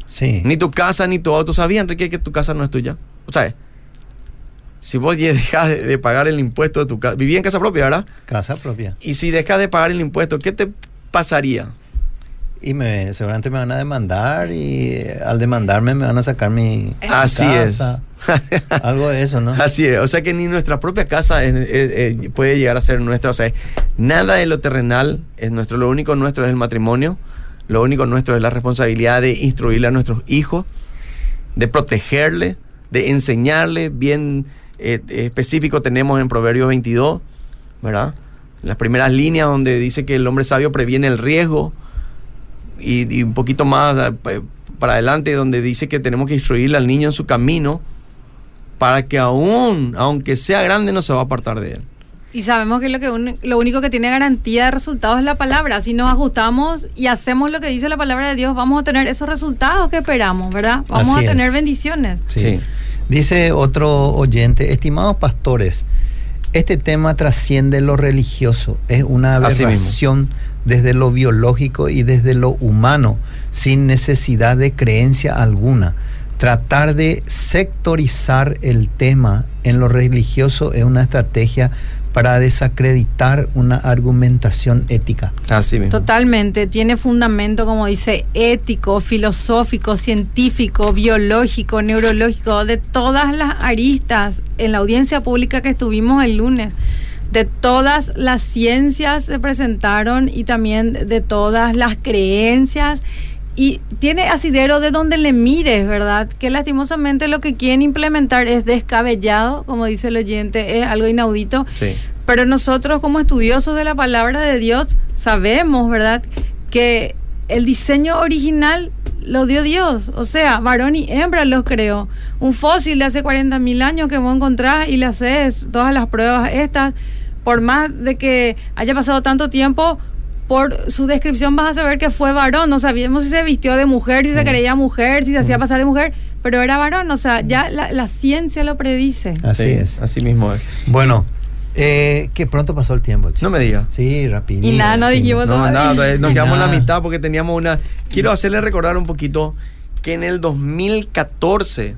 Sí. Ni tu casa ni tu auto. ¿Sabías, Enrique, que tu casa no es tuya? O sea, si vos dejas de, pagar el impuesto de tu casa, vivía en casa propia, ¿verdad? Casa propia. Y si dejas de pagar el impuesto, ¿qué te pasaría? Y me, seguramente me van a demandar y eh, al demandarme me van a sacar mi Así casa. Algo de eso, ¿no? Así es, o sea que ni nuestra propia casa es- es- es- puede llegar a ser nuestra, o sea, nada de lo terrenal es nuestro, lo único nuestro es el matrimonio, lo único nuestro es la responsabilidad de instruirle a nuestros hijos, de protegerle, de enseñarle, bien eh, específico tenemos en Proverbios 22, ¿verdad? Las primeras líneas donde dice que el hombre sabio previene el riesgo y, y un poquito más eh, pa- para adelante donde dice que tenemos que instruirle al niño en su camino para que aún, aunque sea grande, no se va a apartar de él. Y sabemos que lo, que un- lo único que tiene garantía de resultados es la palabra. Si nos ajustamos y hacemos lo que dice la palabra de Dios, vamos a tener esos resultados que esperamos, ¿verdad? Vamos Así a tener es. bendiciones. Sí. Sí. Dice otro oyente, estimados pastores, este tema trasciende lo religioso, es una aberración desde lo biológico y desde lo humano, sin necesidad de creencia alguna. Tratar de sectorizar el tema en lo religioso es una estrategia para desacreditar una argumentación ética. Así mismo. Totalmente, tiene fundamento, como dice, ético, filosófico, científico, biológico, neurológico, de todas las aristas en la audiencia pública que estuvimos el lunes. De todas las ciencias se presentaron y también de todas las creencias. Y tiene asidero de donde le mires, ¿verdad? Que lastimosamente lo que quieren implementar es descabellado, como dice el oyente, es algo inaudito. Sí. Pero nosotros como estudiosos de la palabra de Dios sabemos, ¿verdad? Que el diseño original lo dio Dios. O sea, varón y hembra los creó. Un fósil de hace 40 mil años que vos encontrás y le haces todas las pruebas estas, por más de que haya pasado tanto tiempo, por su descripción vas a saber que fue varón. No sabíamos si se vistió de mujer, si se creía mujer, si se hacía pasar de mujer, pero era varón. O sea, ya la, la ciencia lo predice. Así Sí, es. Así mismo es. Bueno, eh, que pronto pasó el tiempo. che. No me digas. Sí, rapidísimo. Y nada, no dijimos No, nada, todavía nos quedamos en la mitad porque teníamos una... Quiero hacerle recordar un poquito que en el 2014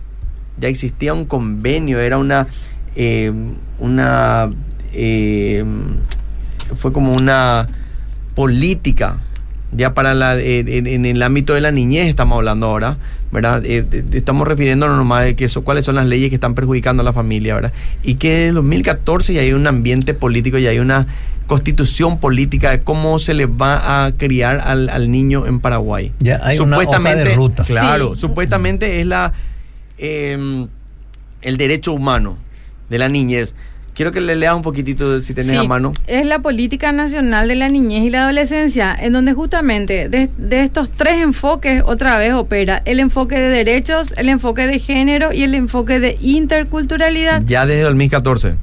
ya existía un convenio, era una... eh, una... eh, fue como una política ya para la, eh, en, en el ámbito de la niñez estamos hablando ahora, ¿verdad? Eh, estamos refiriéndonos nomás de que eso, cuáles son las leyes que están perjudicando a la familia, ¿verdad? Y que en 2014 ya hay un ambiente político, ya hay una constitución política de cómo se le va a criar al, al niño en Paraguay. Ya hay una hoja de ruta. Claro, Sí. supuestamente es la eh, el derecho humano de la niñez. Quiero que le leas un poquitito si tenés Sí, a mano. Es la Política Nacional de la Niñez y la Adolescencia, en donde justamente de, de estos tres enfoques otra vez opera el enfoque de derechos, el enfoque de género y el enfoque de interculturalidad. Ya desde el 2014.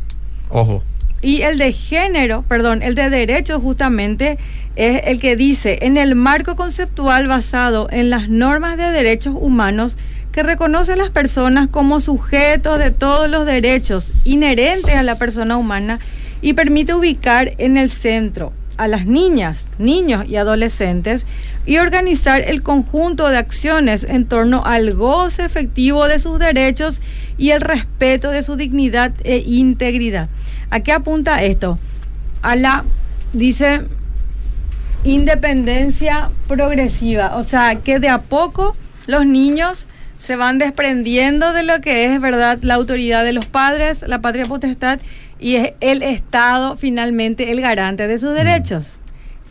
Ojo. Y el de género, perdón, el de derechos justamente es el que dice, en el marco conceptual basado en las normas de derechos humanos que reconoce a las personas como sujetos de todos los derechos inherentes a la persona humana y permite ubicar en el centro a las niñas, niños y adolescentes y organizar el conjunto de acciones en torno al goce efectivo de sus derechos y el respeto de su dignidad e integridad. ¿A qué apunta esto? A la, dice, independencia progresiva, o sea, que de a poco los niños se van desprendiendo de lo que es, ¿verdad?, la autoridad de los padres, la patria potestad, y es el Estado finalmente el garante de sus derechos.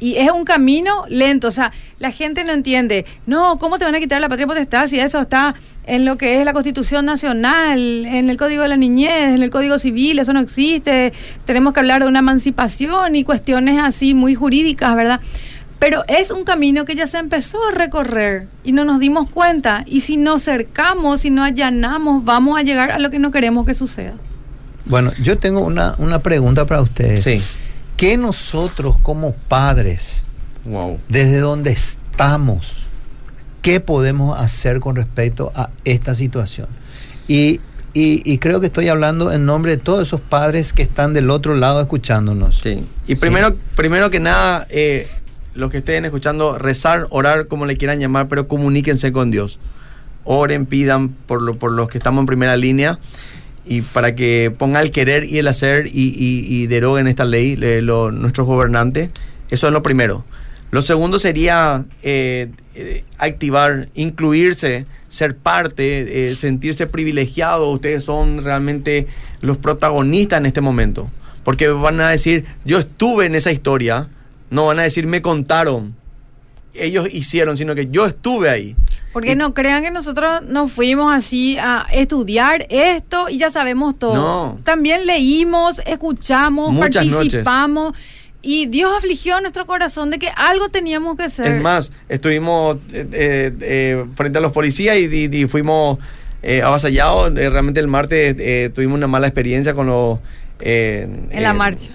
Y es un camino lento, o sea, la gente no entiende, no, ¿cómo te van a quitar la patria potestad si eso está en lo que es la Constitución Nacional, en el Código de la Niñez, en el Código Civil, eso no existe, tenemos que hablar de una emancipación y cuestiones así muy jurídicas, ¿verdad? Pero es un camino que ya se empezó a recorrer y no nos dimos cuenta. Y si nos cercamos, si no allanamos, vamos a llegar a lo que no queremos que suceda. Bueno, yo tengo una, una pregunta para ustedes. Sí. ¿Qué nosotros como padres, Wow. desde donde estamos, qué podemos hacer con respecto a esta situación? Y, y- y creo que estoy hablando en nombre de todos esos padres que están del otro lado escuchándonos. Sí. Y primero, primero que nada, eh, los que estén escuchando, rezar, orar, como le quieran llamar, pero comuníquense con Dios. Oren, pidan por, lo, por los que estamos en primera línea y para que ponga el querer y el hacer y, deroguen esta ley nuestros gobernantes. Eso es lo primero. Lo segundo sería eh, eh, activar, incluirse, ser parte, eh, sentirse privilegiado. Ustedes son realmente los protagonistas en este momento. Porque van a decir, yo estuve en esa historia. No van a decir, me contaron. Ellos hicieron, sino que yo estuve ahí. Porque no crean que nosotros nos fuimos así a estudiar esto y ya sabemos todo. No. También leímos, escuchamos, participamos. Y Dios afligió nuestro corazón de que algo teníamos que hacer. Es más, estuvimos eh, eh, eh, frente a los policías y, fuimos avasallados. realmente el martes tuvimos una mala experiencia con los... en la marcha.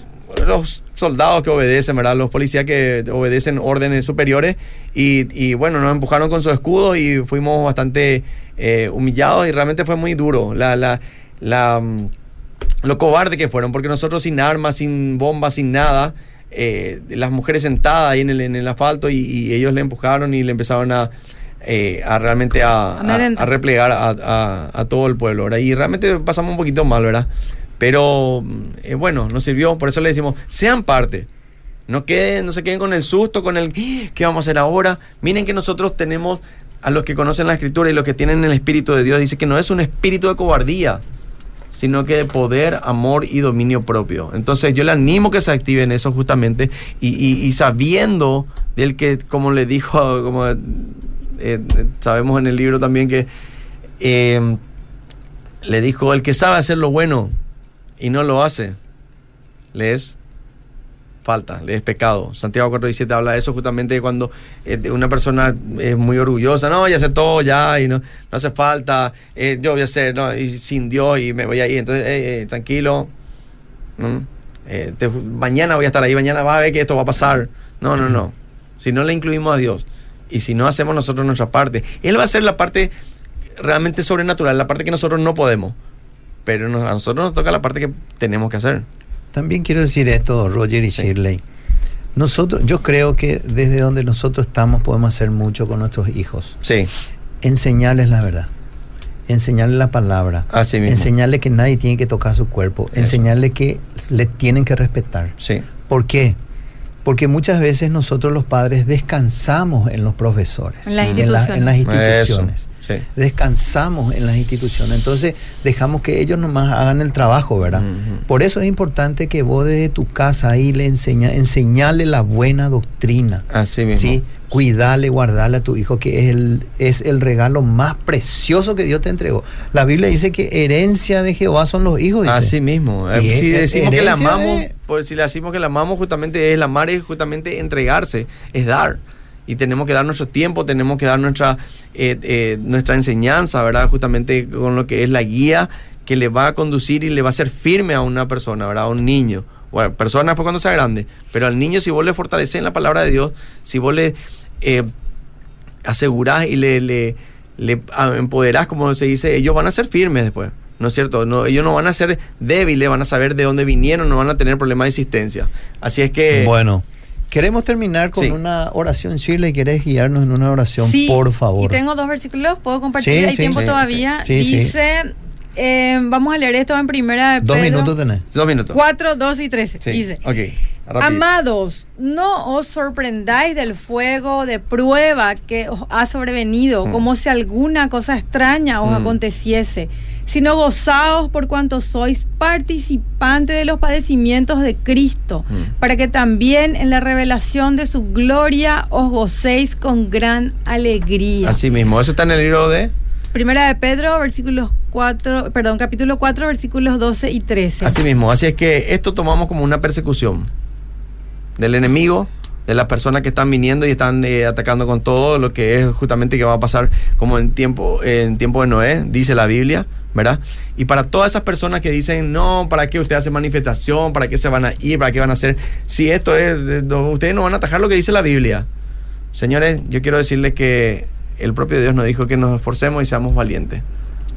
Los soldados que obedecen, ¿verdad? Los policías que obedecen órdenes superiores. Y, bueno, nos empujaron con su escudo y fuimos bastante humillados y realmente fue muy duro. La, la, la, mm, lo cobarde que fueron, porque nosotros sin armas, sin bombas, sin nada, eh, las mujeres sentadas ahí en el, en el asfalto y, ellos le empujaron y le empezaron a, eh, a realmente a, a, replegar a, todo el pueblo. ¿verdad? Y realmente pasamos un poquito mal, ¿verdad? Pero eh, bueno, nos sirvió, por eso le decimos, sean parte. No, queden, no se queden con el susto, con el ¿qué vamos a hacer ahora? Miren que nosotros tenemos a los que conocen la escritura y los que tienen el Espíritu de Dios, dice que no es un espíritu de cobardía, sino que de poder, amor y dominio propio. Entonces yo le animo que se active en eso justamente y, sabiendo del que, como le dijo, como eh, sabemos en el libro también que eh, le dijo, el que sabe hacer lo bueno y no lo hace, le es falta, le es pecado. Santiago 4.17 habla de eso justamente cuando eh, una persona es muy orgullosa, no, ya sé todo ya y no, no hace falta, eh, yo voy a hacer, no, y sin Dios y me voy ahí, entonces eh, tranquilo, mañana voy a estar ahí, mañana va a ver que esto va a pasar. No, no, no. Si no le incluimos a Dios y si no hacemos nosotros nuestra parte, Él va a hacer la parte realmente sobrenatural, la parte que nosotros no podemos, pero a nosotros nos toca la parte que tenemos que hacer. También quiero decir esto, Roger y Shirley. Nosotros, yo creo que desde donde nosotros estamos podemos hacer mucho con nuestros hijos. Sí. Enseñarles la verdad. Enseñarles la palabra. Así mismo. Enseñarles que nadie tiene que tocar su cuerpo. Enseñarles que le tienen que respetar. Sí. ¿Por qué? Porque muchas veces nosotros los padres descansamos en los profesores. En las instituciones descansamos en las instituciones. Entonces dejamos que ellos nomás hagan el trabajo, ¿verdad? Por eso es importante que vos desde tu casa ahí le enseña, enseñale la buena doctrina. Así mismo. ¿sí? Cuidarle, guardarle a tu hijo, que es el, es el regalo más precioso que Dios te entregó. La Biblia dice que herencia de Jehová son los hijos. Así mismo. si decimos que la amamos, si le decimos que la amamos, justamente es el amar, es justamente entregarse, es dar y tenemos que dar nuestro tiempo, tenemos que dar nuestra, eh, eh, nuestra enseñanza, ¿verdad? Justamente con lo que es la guía que le va a conducir y le va a hacer firme a una persona, ¿verdad? A un niño. Bueno, persona fue cuando sea grande, pero al niño si vos le fortaleces en la palabra de Dios, si vos le eh, asegurás y le, le, le empoderás, como se dice, ellos van a ser firmes después. ¿no es cierto? No, ellos no van a ser débiles, van a saber de dónde vinieron, no van a tener problemas de existencia. Así es que... Bueno, Queremos terminar con una oración, Shirley. ¿Quieres guiarnos en una oración, por favor? Y tengo dos versículos, puedo compartir, hay tiempo todavía. Dice, eh, vamos a leer esto en primera de Dos minutos tenés. Dos minutos. Cuatro, dos y trece. Dice, okay. Amados, no os sorprendáis del fuego de prueba que os ha sobrevenido, mm. como si alguna cosa extraña os mm. aconteciese sino gozaos por cuanto sois participantes de los padecimientos de Cristo, mm. para que también en la revelación de su gloria os gocéis con gran alegría. Así mismo, eso está en el libro de... Primera de Pedro, versículos 4, perdón, capítulo 4, versículos 12 y 13. Así mismo, así es que esto tomamos como una persecución del enemigo, de las personas que están viniendo y están eh, atacando con todo lo que es justamente que va a pasar como en tiempo, en tiempo de Noé, dice la Biblia. Y para todas esas personas que dicen, no, ¿para qué usted hace manifestación? ¿Para qué se van a ir? ¿Para qué van a hacer? Si esto es, ustedes no van a atajar lo que dice la Biblia. Señores, yo quiero decirles que el propio Dios nos dijo que nos esforcemos y seamos valientes.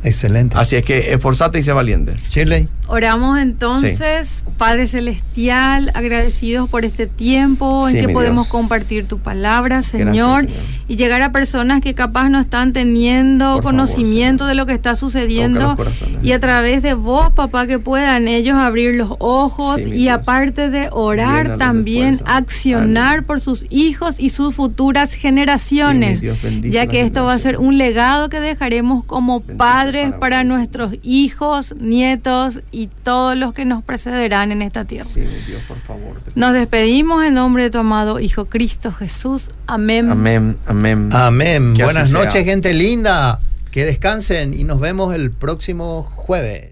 Excelente. Así es que esforzate y sea valiente. Shirley. Oramos entonces, Padre Celestial, agradecidos por este tiempo Sí, en que podemos Dios. compartir tu palabra, Señor, Señor. y llegar a personas que capaz no están teniendo Por favor, conocimiento Señor. de lo que está sucediendo y a través de vos, papá, que puedan ellos abrir los ojos Sí, y Dios. aparte de orar, Llénalos de también fuerza. accionar por sus hijos y sus futuras generaciones, Sí, Dios, ya que esto va a ser un legado que dejaremos como Bendice padres para nuestros hijos, nietos y todos los que nos precederán en esta tierra. Sí, Dios, por favor. Nos despedimos en nombre de tu amado Hijo Cristo Jesús. Amén. Amén, amén. Amén. Buenas sea. noches, gente linda. Que descansen y nos vemos el próximo jueves.